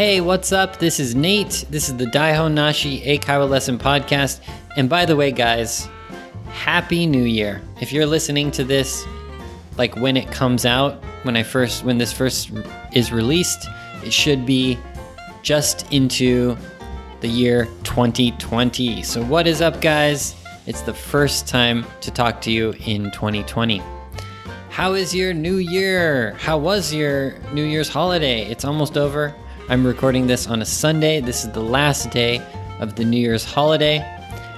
Hey, what's up? This is Nate. This is the Daihon Nashi Eikaiwa Lesson Podcast. And by the way, guys, Happy New Year. If you're listening to this, like when it comes out, when I first, when this first is released, it should be just into the year 2020. So, what is up, guys? It's the first time to talk to you in 2020. How is your new year? How was your New Year's holiday? It's almost over. I'm recording this on a Sunday. This is the last day of the New Year's holiday.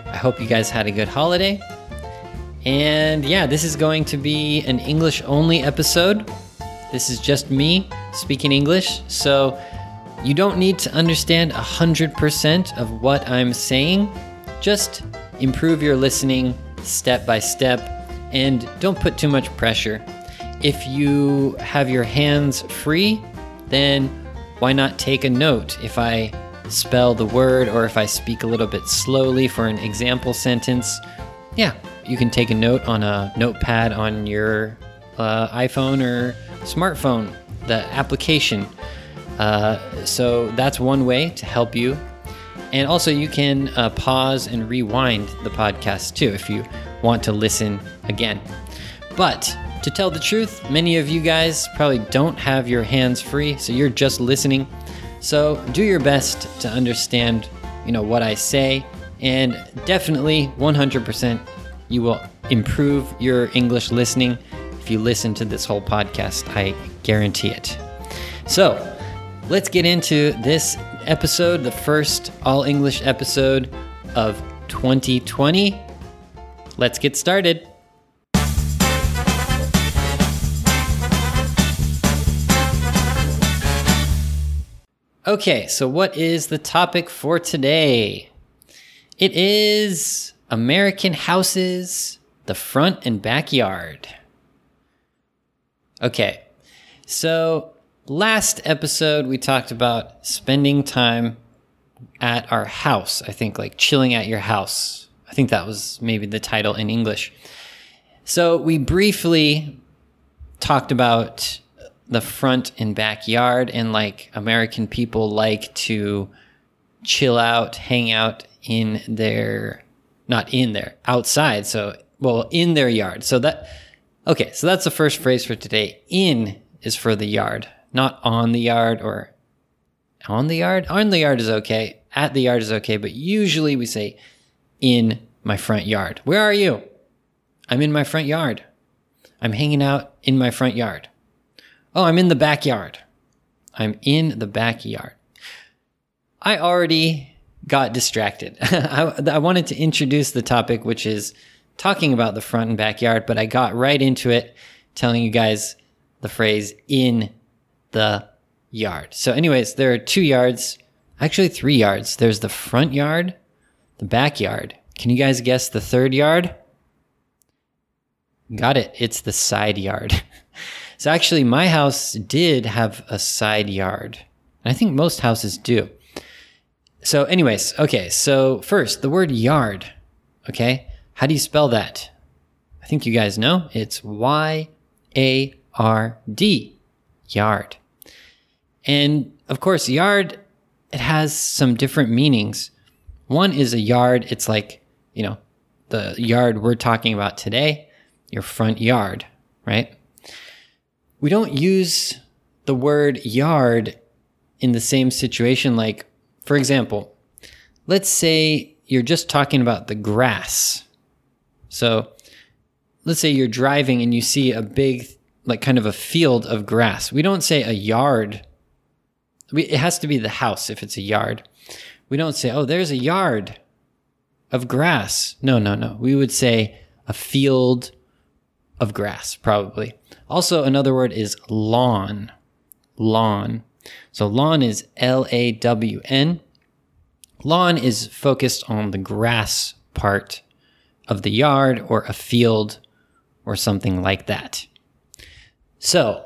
I hope you guys had a good holiday. And yeah, this is going to be an English only episode. This is just me speaking English. So you don't need to understand 100% of what I'm saying. Just improve your listening step by step and don't put too much pressure. If you have your hands free, then why not take a note if I spell the word or if I speak a little bit slowly for an example sentence? Yeah, you can take a note on a notepad on your uh, iPhone or smartphone, the application. Uh, so that's one way to help you. And also, you can uh, pause and rewind the podcast too if you want to listen again. But to tell the truth, many of you guys probably don't have your hands free, so you're just listening. So do your best to understand, you know, what I say, and definitely 100% you will improve your English listening if you listen to this whole podcast. I guarantee it. So, let's get into this episode, the first all English episode of 2020. Let's get started. Okay, so what is the topic for today? It is American houses, the front and backyard. Okay, so last episode we talked about spending time at our house. I think like chilling at your house. I think that was maybe the title in English. So we briefly talked about the front and backyard and like American people like to chill out, hang out in their not in there, outside. So well, in their yard. So that okay, so that's the first phrase for today. In is for the yard, not on the yard or on the yard. On the yard is okay. At the yard is okay, but usually we say in my front yard. Where are you? I'm in my front yard. I'm hanging out in my front yard. Oh, I'm in the backyard. I'm in the backyard. I already got distracted. I, I, wanted to introduce the topic, which is talking about the front and backyard, but I got right into it telling you guys the phrase in the yard. So, anyways, there are two yards, actually, three yards. There's the front yard, the backyard. Can you guys guess the third yard? Got it. It's the side yard. So actually, my house did have a side yard. And I think most houses do. So, anyways, okay. So, first, the word yard. Okay. How do you spell that? I think you guys know. It's Y A R D. Yard. And of course, yard, it has some different meanings. One is a yard. It's like, you know, the yard we're talking about today, your front yard, right? We don't use the word yard in the same situation. Like, for example, let's say you're just talking about the grass. So let's say you're driving and you see a big, like kind of a field of grass. We don't say a yard. We, it has to be the house if it's a yard. We don't say, oh, there's a yard of grass. No, no, no. We would say a field of grass, probably. Also, another word is lawn. Lawn. So lawn is L A W N. Lawn is focused on the grass part of the yard or a field or something like that. So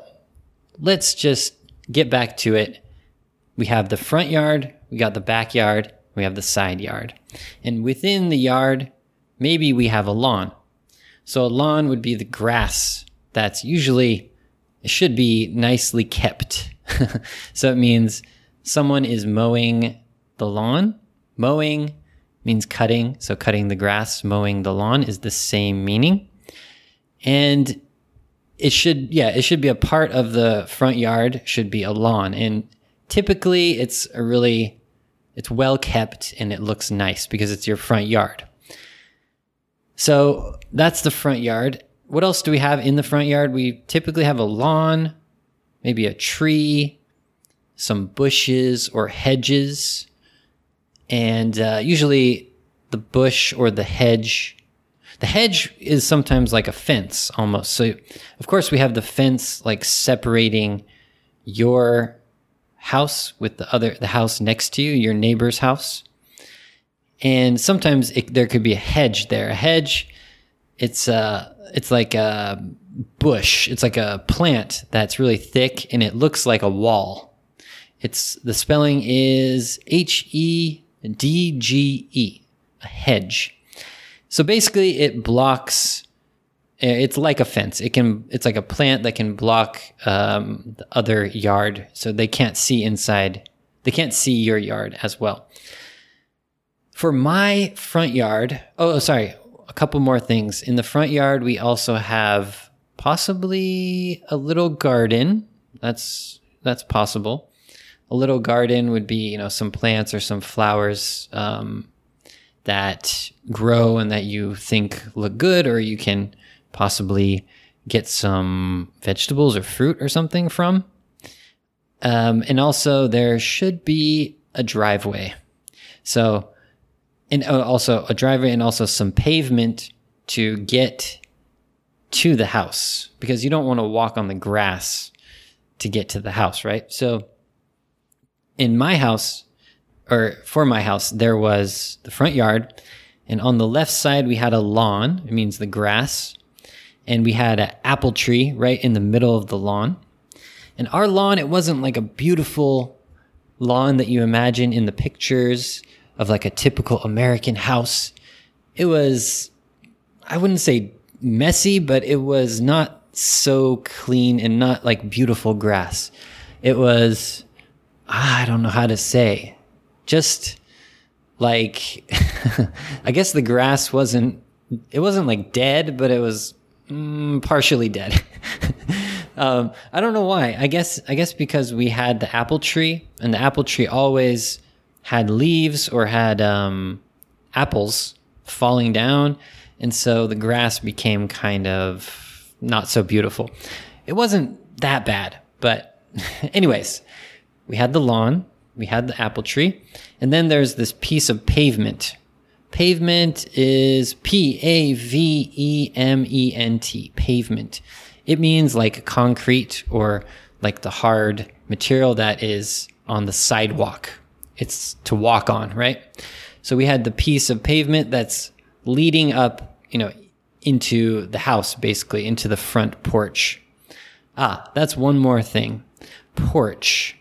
let's just get back to it. We have the front yard, we got the backyard, we have the side yard. And within the yard, maybe we have a lawn. So a lawn would be the grass that's usually it should be nicely kept. so it means someone is mowing the lawn. Mowing means cutting. So cutting the grass, mowing the lawn is the same meaning. And it should, yeah, it should be a part of the front yard, should be a lawn. And typically it's a really, it's well kept and it looks nice because it's your front yard. So that's the front yard. What else do we have in the front yard? We typically have a lawn, maybe a tree, some bushes or hedges, and uh, usually the bush or the hedge. The hedge is sometimes like a fence almost. So, of course, we have the fence like separating your house with the other the house next to you, your neighbor's house. And sometimes it, there could be a hedge there. A hedge, it's uh, it's like a bush. It's like a plant that's really thick and it looks like a wall. It's the spelling is H E D G E, a hedge. So basically, it blocks. Eh, it's like a fence. It can. It's like a plant that can block um, the other yard, so they can't see inside. They can't see your yard as well. For my front yard, oh, sorry, a couple more things. In the front yard, we also have possibly a little garden. That's that's possible. A little garden would be, you know, some plants or some flowers um, that grow and that you think look good, or you can possibly get some vegetables or fruit or something from. Um, and also, there should be a driveway. So, and uh, also a driveway and also some pavement to get to the house because you don't want to walk on the grass to get to the house, right? So in my house or for my house, there was the front yard and on the left side, we had a lawn. It means the grass and we had an apple tree right in the middle of the lawn. And our lawn, it wasn't like a beautiful lawn that you imagine in the pictures of like a typical American house. It was, I wouldn't say messy, but it was not so clean and not like beautiful grass. It was, I don't know how to say, just like, I guess the grass wasn't, it wasn't like dead, but it was mm, partially dead. um, I don't know why. I guess, I guess because we had the apple tree and the apple tree always had leaves or had um, apples falling down. And so the grass became kind of not so beautiful. It wasn't that bad, but, anyways, we had the lawn, we had the apple tree, and then there's this piece of pavement. Pavement is P A V E M E N T, pavement. It means like concrete or like the hard material that is on the sidewalk it's to walk on, right? So we had the piece of pavement that's leading up, you know, into the house, basically into the front porch. Ah, that's one more thing. Porch.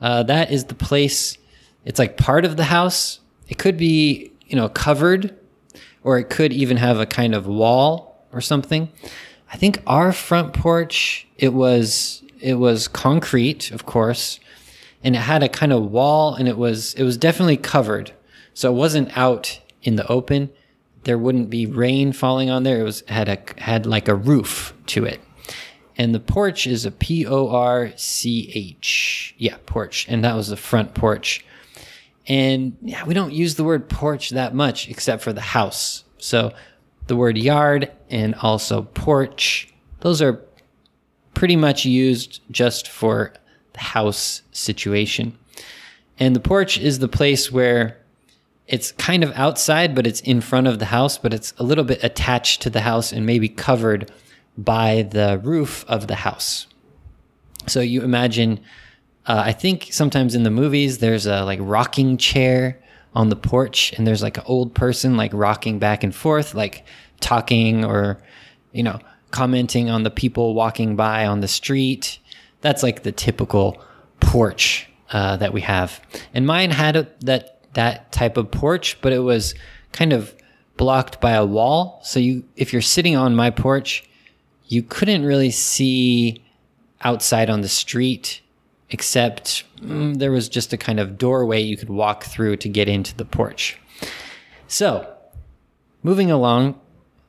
Uh, that is the place. It's like part of the house. It could be, you know, covered, or it could even have a kind of wall or something. I think our front porch, it was it was concrete, of course, and it had a kind of wall and it was it was definitely covered. So it wasn't out in the open. There wouldn't be rain falling on there. It was had a had like a roof to it. And the porch is a P O R C H. Yeah, porch. And that was the front porch. And yeah, we don't use the word porch that much except for the house. So the word yard and also porch, those are pretty much used just for house situation. And the porch is the place where it's kind of outside, but it's in front of the house, but it's a little bit attached to the house and maybe covered by the roof of the house. So you imagine, uh, I think sometimes in the movies, there's a like rocking chair on the porch and there's like an old person like rocking back and forth, like talking or, you know, commenting on the people walking by on the street that's like the typical porch uh, that we have. And mine had a, that that type of porch, but it was kind of blocked by a wall. So you, if you're sitting on my porch, you couldn't really see outside on the street except mm, there was just a kind of doorway you could walk through to get into the porch. So, moving along,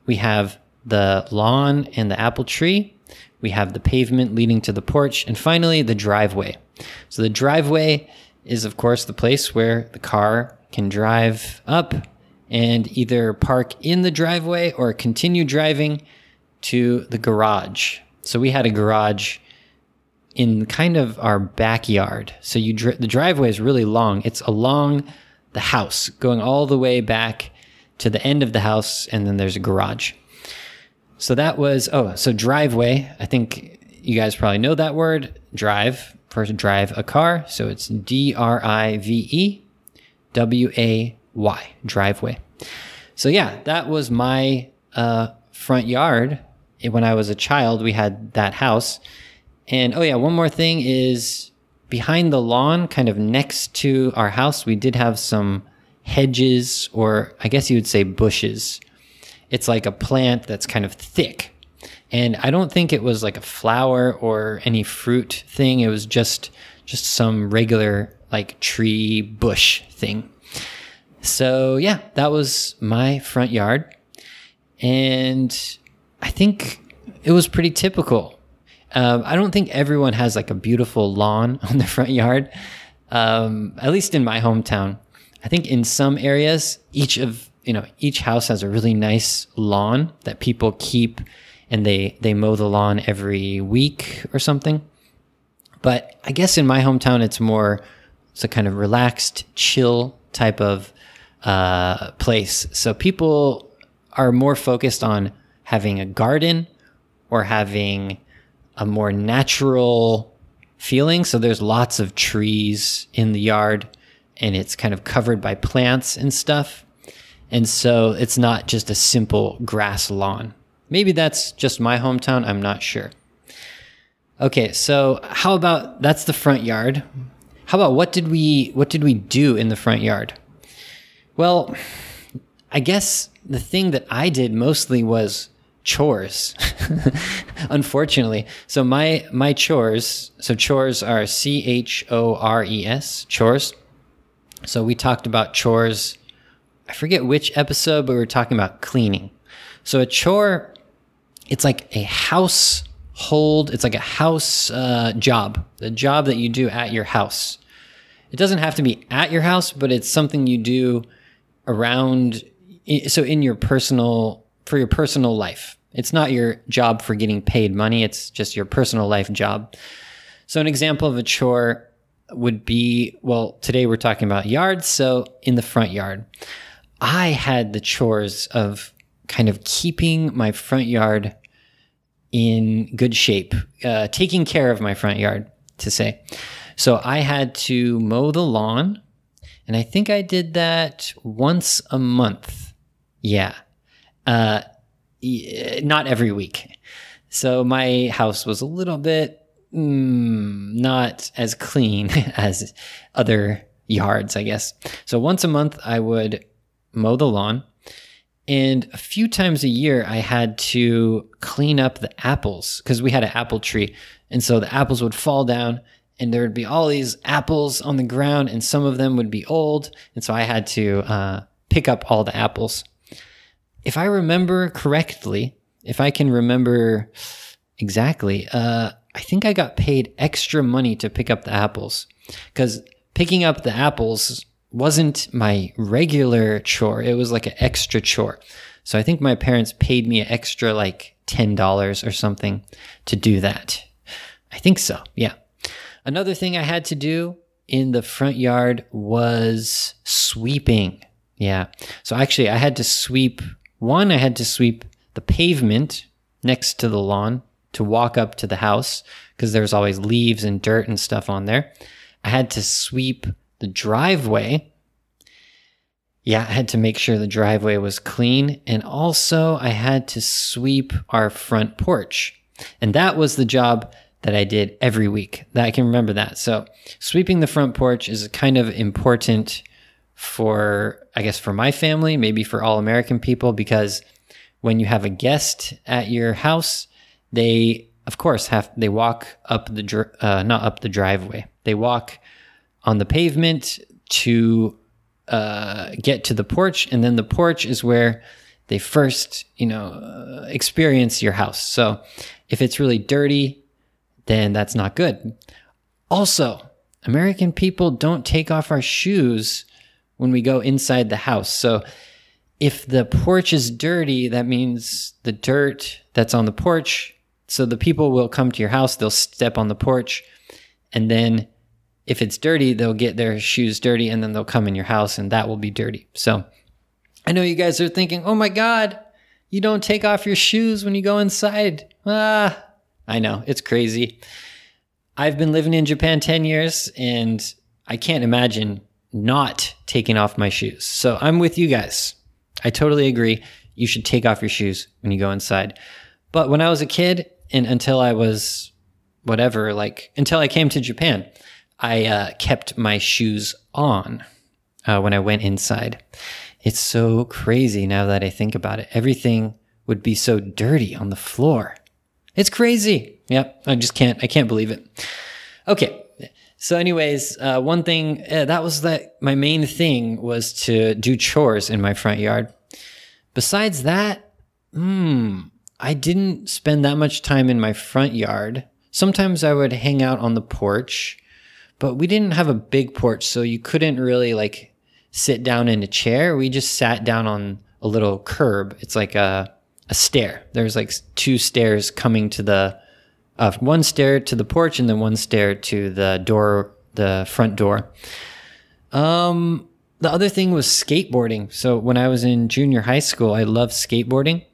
we have the lawn and the apple tree. We have the pavement leading to the porch, and finally the driveway. So, the driveway is, of course, the place where the car can drive up and either park in the driveway or continue driving to the garage. So, we had a garage in kind of our backyard. So you the driveway is really long. It's along the house, going all the way back to the end of the house, and then there's a garage. So that was oh, so driveway. I think you guys probably know that word. Drive for drive a car. So it's D R I V E W A Y driveway. So yeah, that was my uh, front yard when I was a child. We had that house and oh yeah, one more thing is behind the lawn, kind of next to our house, we did have some hedges, or I guess you would say bushes. It's like a plant that's kind of thick. And I don't think it was like a flower or any fruit thing. It was just just some regular like tree bush thing. So yeah, that was my front yard. And I think it was pretty typical um, I don't think everyone has like a beautiful lawn on their front yard. Um, at least in my hometown, I think in some areas, each of you know each house has a really nice lawn that people keep, and they they mow the lawn every week or something. But I guess in my hometown, it's more it's a kind of relaxed, chill type of uh, place. So people are more focused on having a garden or having a more natural feeling. So there's lots of trees in the yard and it's kind of covered by plants and stuff. And so it's not just a simple grass lawn. Maybe that's just my hometown. I'm not sure. Okay, so how about that's the front yard? How about what did we what did we do in the front yard? Well, I guess the thing that I did mostly was chores unfortunately so my my chores so chores are c-h-o-r-e-s chores so we talked about chores i forget which episode but we were talking about cleaning so a chore it's like a household it's like a house uh, job the job that you do at your house it doesn't have to be at your house but it's something you do around so in your personal for your personal life it's not your job for getting paid money, it's just your personal life job. So, an example of a chore would be well, today we're talking about yards. So, in the front yard, I had the chores of kind of keeping my front yard in good shape, uh, taking care of my front yard, to say. So, I had to mow the lawn, and I think I did that once a month. Yeah. Uh, not every week. So my house was a little bit mm, not as clean as other yards, I guess. So once a month, I would mow the lawn. And a few times a year, I had to clean up the apples because we had an apple tree. And so the apples would fall down and there would be all these apples on the ground, and some of them would be old. And so I had to uh, pick up all the apples if I remember correctly, if I can remember exactly, uh, I think I got paid extra money to pick up the apples because picking up the apples wasn't my regular chore. It was like an extra chore. So I think my parents paid me an extra like $10 or something to do that. I think so. Yeah. Another thing I had to do in the front yard was sweeping. Yeah. So actually I had to sweep one, I had to sweep the pavement next to the lawn to walk up to the house because there's always leaves and dirt and stuff on there. I had to sweep the driveway. Yeah, I had to make sure the driveway was clean. And also, I had to sweep our front porch. And that was the job that I did every week. That I can remember that. So, sweeping the front porch is kind of important for, I guess, for my family, maybe for all American people, because when you have a guest at your house, they, of course, have, they walk up the, uh, not up the driveway. They walk on the pavement to uh, get to the porch, and then the porch is where they first, you know, uh, experience your house. So if it's really dirty, then that's not good. Also, American people don't take off our shoes when we go inside the house. So if the porch is dirty, that means the dirt that's on the porch. So the people will come to your house, they'll step on the porch, and then if it's dirty, they'll get their shoes dirty and then they'll come in your house and that will be dirty. So I know you guys are thinking, oh my God, you don't take off your shoes when you go inside. Ah, I know, it's crazy. I've been living in Japan 10 years and I can't imagine not taking off my shoes. So I'm with you guys. I totally agree. You should take off your shoes when you go inside. But when I was a kid and until I was whatever, like until I came to Japan, I uh, kept my shoes on uh, when I went inside. It's so crazy now that I think about it. Everything would be so dirty on the floor. It's crazy. Yep, I just can't. I can't believe it. Okay. So, anyways, uh, one thing uh, that was that my main thing was to do chores in my front yard. Besides that, hmm, I didn't spend that much time in my front yard. Sometimes I would hang out on the porch but we didn't have a big porch, so you couldn't really like sit down in a chair. We just sat down on a little curb. It's like a a stair. There's like two stairs coming to the uh, one stair to the porch and then one stair to the door, the front door. Um, the other thing was skateboarding. So when I was in junior high school, I loved skateboarding,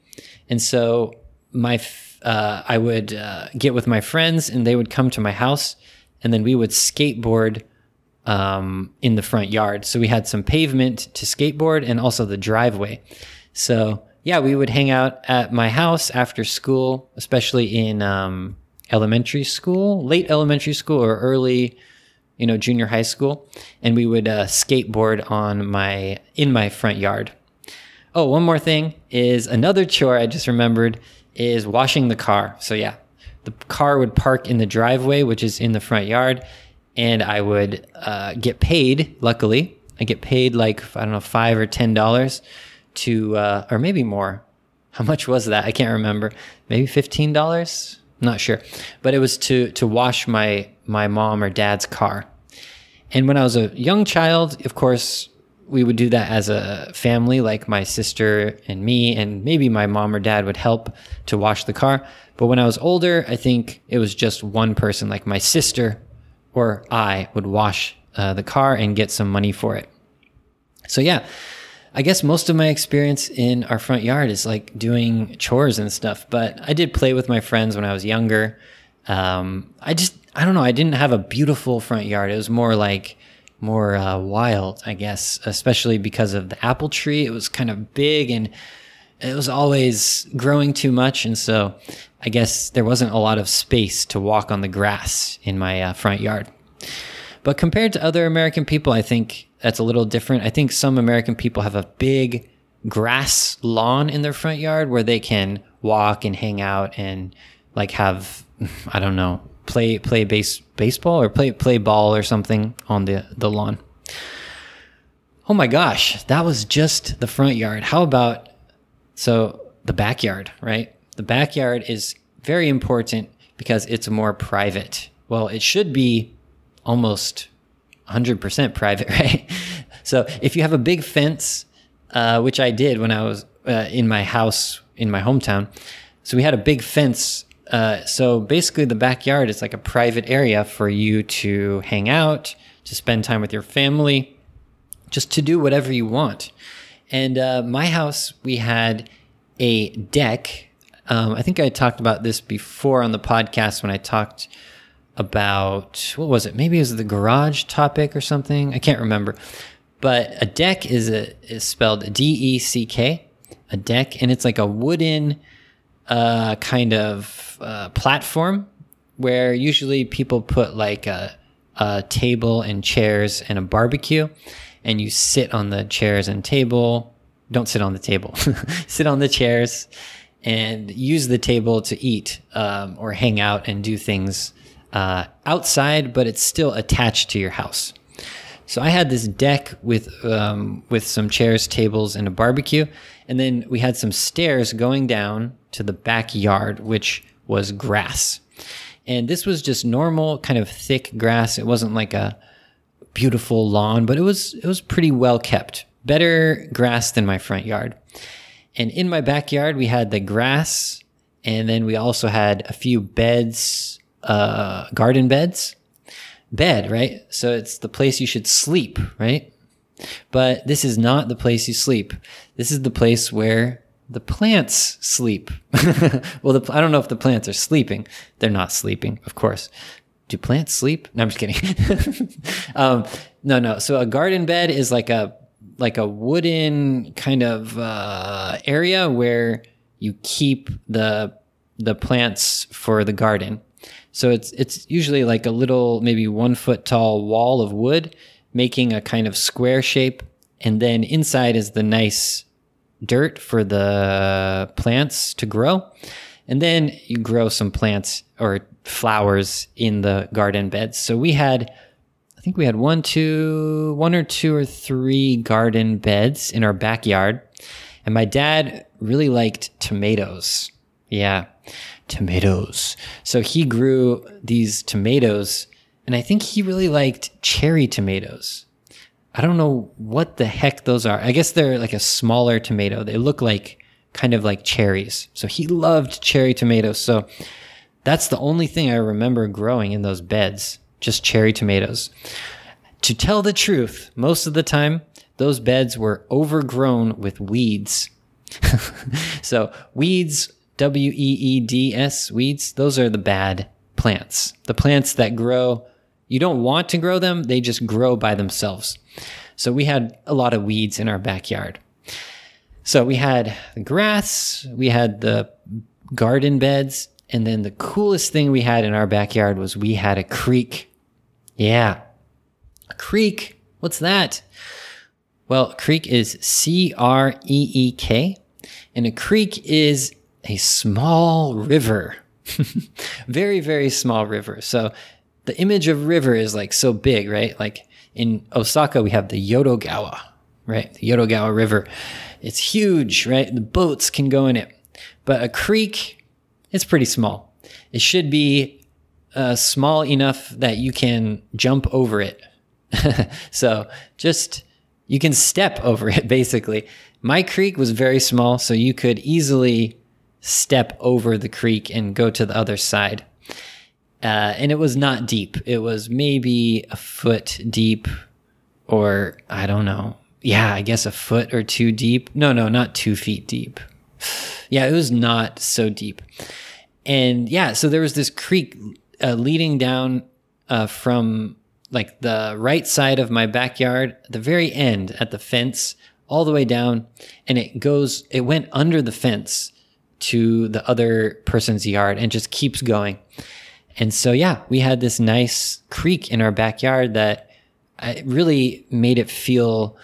and so my uh, I would uh, get with my friends and they would come to my house and then we would skateboard um, in the front yard. So we had some pavement to skateboard and also the driveway. So yeah, we would hang out at my house after school, especially in um, elementary school, late elementary school or early, you know, junior high school, and we would uh, skateboard on my in my front yard. Oh, one more thing is another chore I just remembered is washing the car. So yeah, the car would park in the driveway, which is in the front yard, and I would uh, get paid. Luckily, I get paid like I don't know five or ten dollars to, uh, or maybe more. How much was that? I can't remember. Maybe fifteen dollars. Not sure, but it was to to wash my my mom or dad's car. And when I was a young child, of course, we would do that as a family, like my sister and me, and maybe my mom or dad would help to wash the car. But when I was older, I think it was just one person, like my sister or I, would wash uh, the car and get some money for it. So, yeah, I guess most of my experience in our front yard is like doing chores and stuff. But I did play with my friends when I was younger. Um, I just, I don't know, I didn't have a beautiful front yard. It was more like, more uh, wild, I guess, especially because of the apple tree. It was kind of big and it was always growing too much. And so I guess there wasn't a lot of space to walk on the grass in my uh, front yard. But compared to other American people, I think that's a little different. I think some American people have a big grass lawn in their front yard where they can walk and hang out and like have, I don't know, play play base baseball or play play ball or something on the the lawn. Oh my gosh, that was just the front yard. How about so the backyard, right? The backyard is very important because it's more private. Well, it should be almost 100% private, right? So if you have a big fence, uh, which I did when I was uh, in my house in my hometown, so we had a big fence uh, so basically, the backyard is like a private area for you to hang out, to spend time with your family, just to do whatever you want. And uh, my house, we had a deck. Um, I think I talked about this before on the podcast when I talked about what was it? Maybe it was the garage topic or something. I can't remember. But a deck is a is spelled D E C K, a deck, and it's like a wooden uh, kind of uh, platform where usually people put like a, a table and chairs and a barbecue, and you sit on the chairs and table. Don't sit on the table. sit on the chairs and use the table to eat um, or hang out and do things uh, outside, but it's still attached to your house. So I had this deck with um, with some chairs, tables, and a barbecue, and then we had some stairs going down to the backyard, which was grass. And this was just normal, kind of thick grass. It wasn't like a beautiful lawn, but it was it was pretty well kept. Better grass than my front yard. And in my backyard, we had the grass, and then we also had a few beds, uh, garden beds. Bed, right? So it's the place you should sleep, right? But this is not the place you sleep. This is the place where the plants sleep. well, the, I don't know if the plants are sleeping. They're not sleeping, of course. Do plants sleep? No, I'm just kidding. um, no, no. So a garden bed is like a like a wooden kind of uh, area where you keep the the plants for the garden. So it's it's usually like a little maybe one foot tall wall of wood, making a kind of square shape, and then inside is the nice dirt for the plants to grow. And then you grow some plants or flowers in the garden beds. So we had, I think we had one, two, one or two or three garden beds in our backyard. And my dad really liked tomatoes. Yeah, tomatoes. So he grew these tomatoes, and I think he really liked cherry tomatoes. I don't know what the heck those are. I guess they're like a smaller tomato. They look like kind of like cherries. So he loved cherry tomatoes. So that's the only thing I remember growing in those beds, just cherry tomatoes. To tell the truth, most of the time, those beds were overgrown with weeds. so weeds, W E E D S, weeds, those are the bad plants. The plants that grow, you don't want to grow them, they just grow by themselves. So we had a lot of weeds in our backyard. So we had the grass, we had the garden beds, and then the coolest thing we had in our backyard was we had a creek. Yeah. A creek. What's that? Well, creek is C R E E K, and a creek is a small river. very, very small river. So the image of river is like so big, right? Like in Osaka, we have the Yodogawa, right? The Yodogawa River. It's huge, right? The boats can go in it. But a creek, it's pretty small. It should be uh, small enough that you can jump over it. so just, you can step over it basically. My creek was very small, so you could easily step over the creek and go to the other side. Uh, and it was not deep. It was maybe a foot deep, or I don't know. Yeah, I guess a foot or two deep. No, no, not two feet deep. Yeah, it was not so deep. And yeah, so there was this creek uh, leading down uh, from like the right side of my backyard, the very end at the fence, all the way down. And it goes, it went under the fence to the other person's yard and just keeps going. And so, yeah, we had this nice creek in our backyard that really made it feel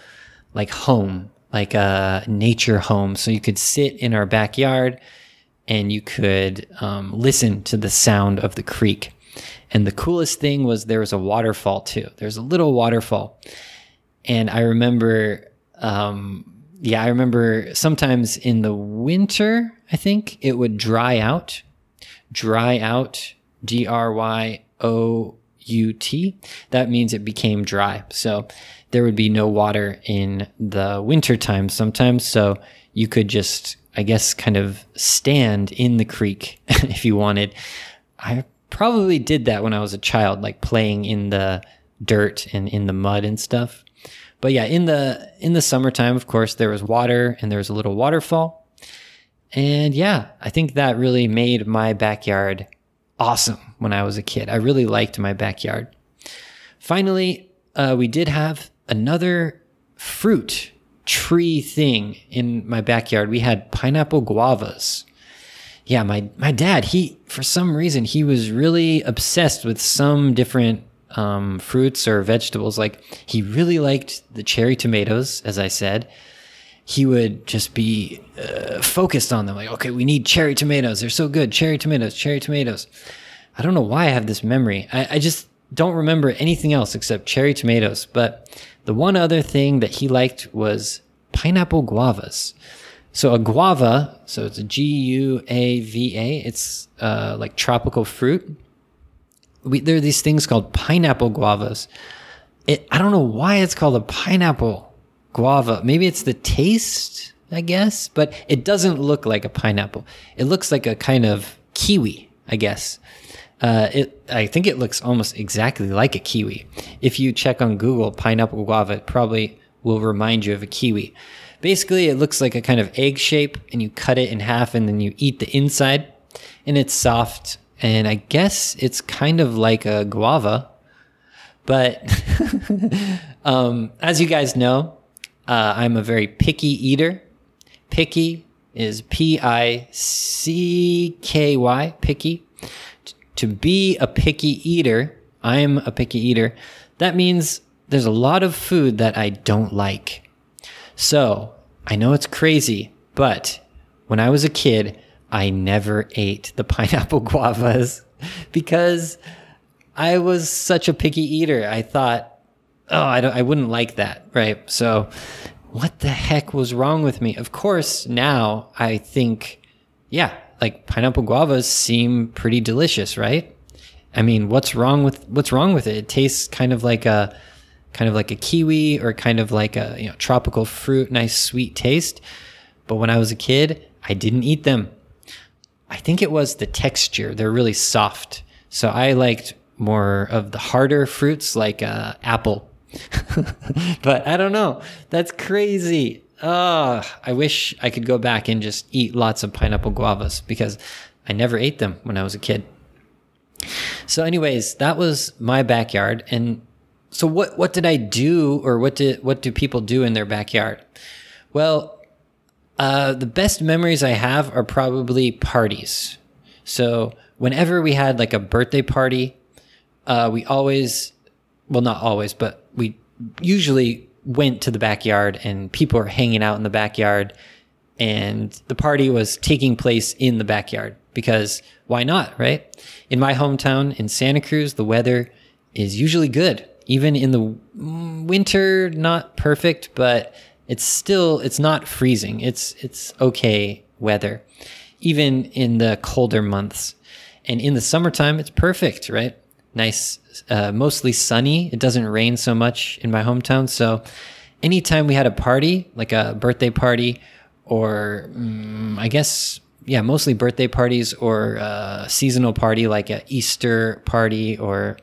like home, like a nature home. So you could sit in our backyard and you could um, listen to the sound of the creek. And the coolest thing was there was a waterfall too. There's a little waterfall. And I remember, um, yeah, I remember sometimes in the winter, I think it would dry out, dry out D R Y O U T. That means it became dry. So there would be no water in the winter time sometimes. So you could just, I guess, kind of stand in the creek if you wanted. I probably did that when I was a child, like playing in the dirt and in the mud and stuff. But yeah, in the in the summertime, of course, there was water and there was a little waterfall. And yeah, I think that really made my backyard awesome when I was a kid. I really liked my backyard. Finally, uh, we did have another fruit tree thing in my backyard. We had pineapple guavas. Yeah, my, my dad, he, for some reason, he was really obsessed with some different um, fruits or vegetables. Like he really liked the cherry tomatoes, as I said he would just be uh, focused on them. Like, okay, we need cherry tomatoes. They're so good. Cherry tomatoes, cherry tomatoes. I don't know why I have this memory. I, I just don't remember anything else except cherry tomatoes. But the one other thing that he liked was pineapple guavas. So a guava, so it's a G U A V A. It's uh, like tropical fruit. We, there are these things called pineapple guavas. It, I don't know why it's called a pineapple guava. Maybe it's the taste, I guess, but it doesn't look like a pineapple. It looks like a kind of kiwi, I guess. Uh, it, I think it looks almost exactly like a kiwi. If you check on Google pineapple guava, it probably will remind you of a kiwi. Basically, it looks like a kind of egg shape, and you cut it in half, and then you eat the inside, and it's soft. And I guess it's kind of like a guava, but um, as you guys know, uh, I'm a very picky eater. Picky is P I C K Y, picky. To be a picky eater, I'm a picky eater. That means there's a lot of food that I don't like. So I know it's crazy, but when I was a kid, I never ate the pineapple guavas because I was such a picky eater. I thought, oh, I, don't, I wouldn't like that, right? So what the heck was wrong with me? Of course, now I think, yeah, like pineapple guavas seem pretty delicious, right? I mean, what's wrong with what's wrong with it? It tastes kind of like a kind of like a kiwi or kind of like a you know tropical fruit, nice sweet taste. But when I was a kid, I didn't eat them. I think it was the texture; they're really soft. So I liked more of the harder fruits like uh, apple. but I don't know. That's crazy. Oh, I wish I could go back and just eat lots of pineapple guavas because I never ate them when I was a kid. So, anyways, that was my backyard. And so, what what did I do, or what did what do people do in their backyard? Well, uh, the best memories I have are probably parties. So, whenever we had like a birthday party, uh, we always, well, not always, but we usually went to the backyard and people were hanging out in the backyard and the party was taking place in the backyard because why not, right? In my hometown in Santa Cruz, the weather is usually good. Even in the winter, not perfect, but it's still it's not freezing. It's it's okay weather. Even in the colder months. And in the summertime, it's perfect, right? Nice uh, mostly sunny. It doesn't rain so much in my hometown. So anytime we had a party, like a birthday party, or um, I guess, yeah, mostly birthday parties or a seasonal party like a Easter party or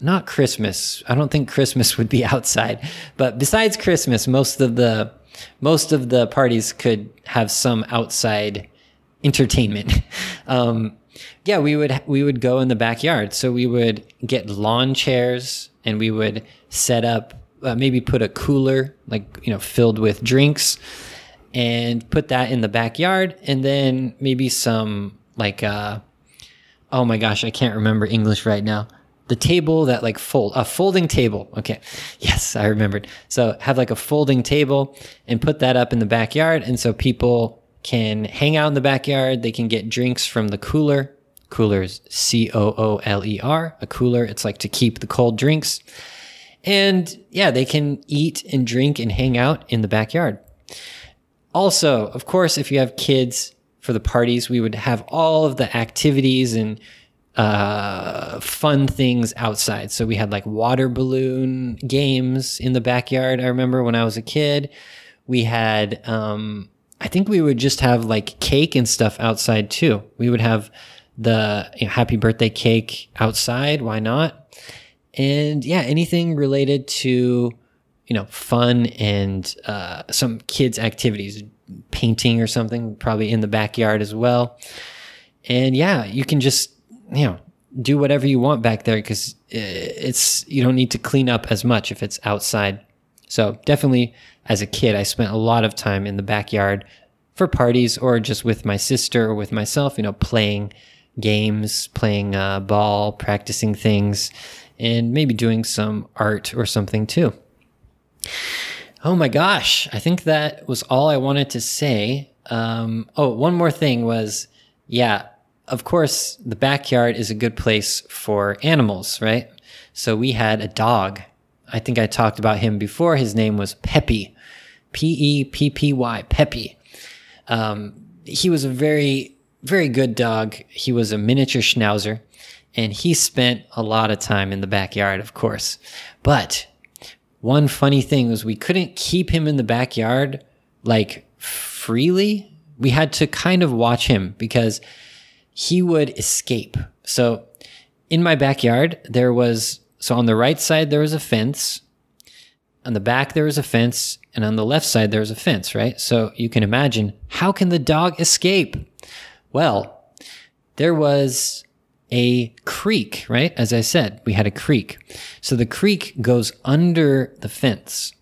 not Christmas. I don't think Christmas would be outside, but besides Christmas, most of the most of the parties could have some outside entertainment. Um, yeah, we would we would go in the backyard. So we would get lawn chairs and we would set up uh, maybe put a cooler like you know filled with drinks and put that in the backyard and then maybe some like uh oh my gosh, I can't remember English right now. The table that like fold a folding table. Okay. Yes, I remembered. So have like a folding table and put that up in the backyard and so people can hang out in the backyard. They can get drinks from the cooler. Cooler's C O O L E R. A cooler, it's like to keep the cold drinks. And yeah, they can eat and drink and hang out in the backyard. Also, of course, if you have kids for the parties, we would have all of the activities and uh, fun things outside. So we had like water balloon games in the backyard. I remember when I was a kid, we had um, I think we would just have like cake and stuff outside too. We would have the you know, happy birthday cake outside. Why not? And yeah, anything related to, you know, fun and uh, some kids' activities, painting or something, probably in the backyard as well. And yeah, you can just, you know, do whatever you want back there because it's, you don't need to clean up as much if it's outside. So definitely as a kid, I spent a lot of time in the backyard for parties or just with my sister or with myself, you know, playing games, playing uh, ball, practicing things, and maybe doing some art or something too. Oh my gosh, I think that was all I wanted to say. Um, oh, one more thing was, yeah, of course, the backyard is a good place for animals, right? So we had a dog. I think I talked about him before. His name was Peppy, P E P P Y, Peppy. Um, he was a very, very good dog. He was a miniature schnauzer and he spent a lot of time in the backyard, of course. But one funny thing was we couldn't keep him in the backyard like freely. We had to kind of watch him because he would escape. So in my backyard, there was, so on the right side, there was a fence. On the back, there was a fence. And on the left side, there was a fence, right? So you can imagine how can the dog escape? Well, there was a creek, right? As I said, we had a creek. So the creek goes under the fence.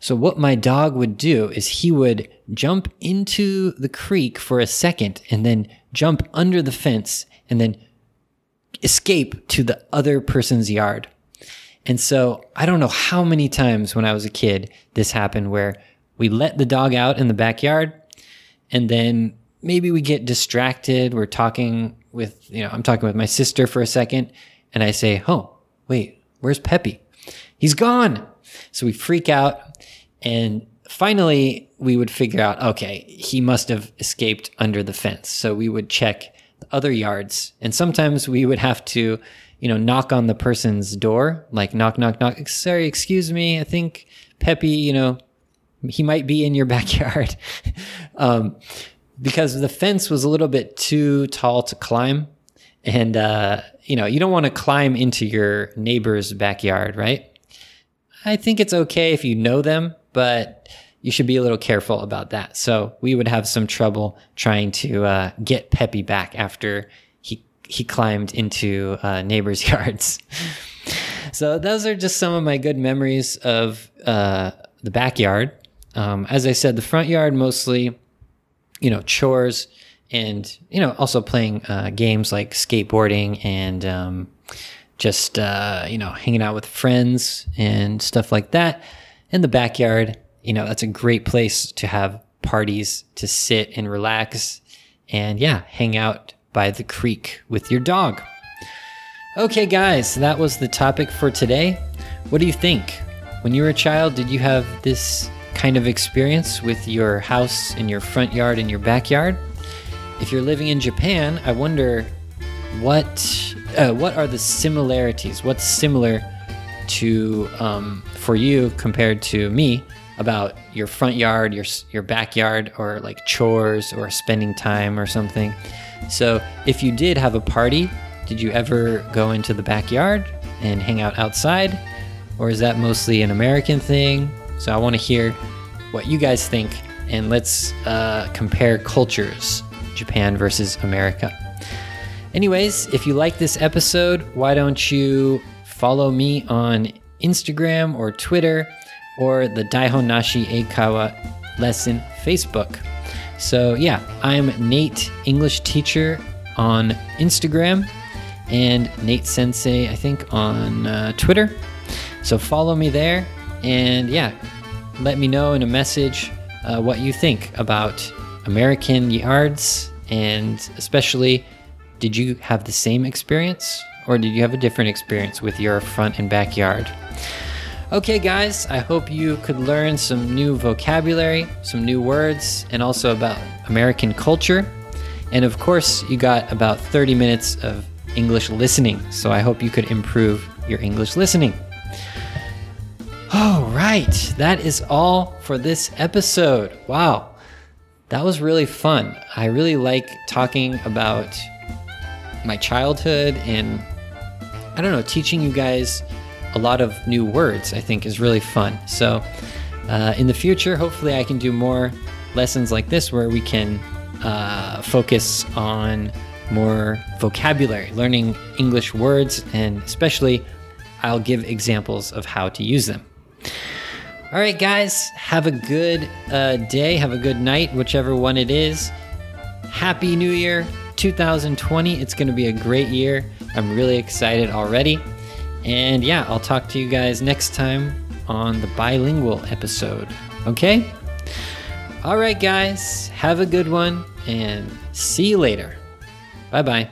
So what my dog would do is he would jump into the creek for a second and then jump under the fence and then escape to the other person's yard. And so I don't know how many times when I was a kid this happened where we let the dog out in the backyard and then maybe we get distracted. We're talking with, you know, I'm talking with my sister for a second and I say, Oh, wait, where's Peppy? He's gone. So we freak out and finally we would figure out, okay, he must have escaped under the fence. So we would check the other yards and sometimes we would have to, you know, knock on the person's door, like knock, knock, knock. Sorry, excuse me. I think Peppy, you know, he might be in your backyard. um, because the fence was a little bit too tall to climb. And, uh, you know, you don't want to climb into your neighbor's backyard, right? I think it's okay if you know them, but you should be a little careful about that. So we would have some trouble trying to uh, get Peppy back after he climbed into uh, neighbors' yards. so those are just some of my good memories of uh, the backyard. Um, as I said, the front yard mostly you know, chores and, you know, also playing uh, games like skateboarding and um, just, uh, you know, hanging out with friends and stuff like that. In the backyard, you know, that's a great place to have parties, to sit and relax and, yeah, hang out by the creek with your dog. Okay, guys, that was the topic for today. What do you think? When you were a child, did you have this kind of experience with your house in your front yard and your backyard. If you're living in Japan, I wonder what uh, what are the similarities? What's similar to um, for you compared to me about your front yard, your your backyard, or like chores or spending time or something. So, if you did have a party, did you ever go into the backyard and hang out outside, or is that mostly an American thing? So I want to hear what you guys think, and let's uh, compare cultures Japan versus America. Anyways, if you like this episode, why don't you follow me on Instagram or Twitter or the Daihon Nashi Eikaiwa lesson Facebook. So, yeah, I'm Nate, English teacher on Instagram, and Nate Sensei, I think, on uh, Twitter. So, follow me there and yeah, let me know in a message uh, what you think about American yards and especially did you have the same experience or did you have a different experience with your front and backyard? Okay, guys, I hope you could learn some new vocabulary, some new words, and also about American culture. And of course, you got about 30 minutes of English listening, so I hope you could improve your English listening. All right, that is all for this episode. Wow, that was really fun. I really like talking about my childhood and I don't know, teaching you guys a lot of new words, I think is really fun. So, uh, in the future, hopefully, I can do more lessons like this where we can uh, focus on more vocabulary, learning English words, and especially I'll give examples of how to use them. All right, guys, have a good uh, day, have a good night, whichever one it is. Happy New Year 2020. It's going to be a great year. I'm really excited already. And yeah, I'll talk to you guys next time on the bilingual episode. Okay? All right, guys, have a good one and see you later. Bye bye.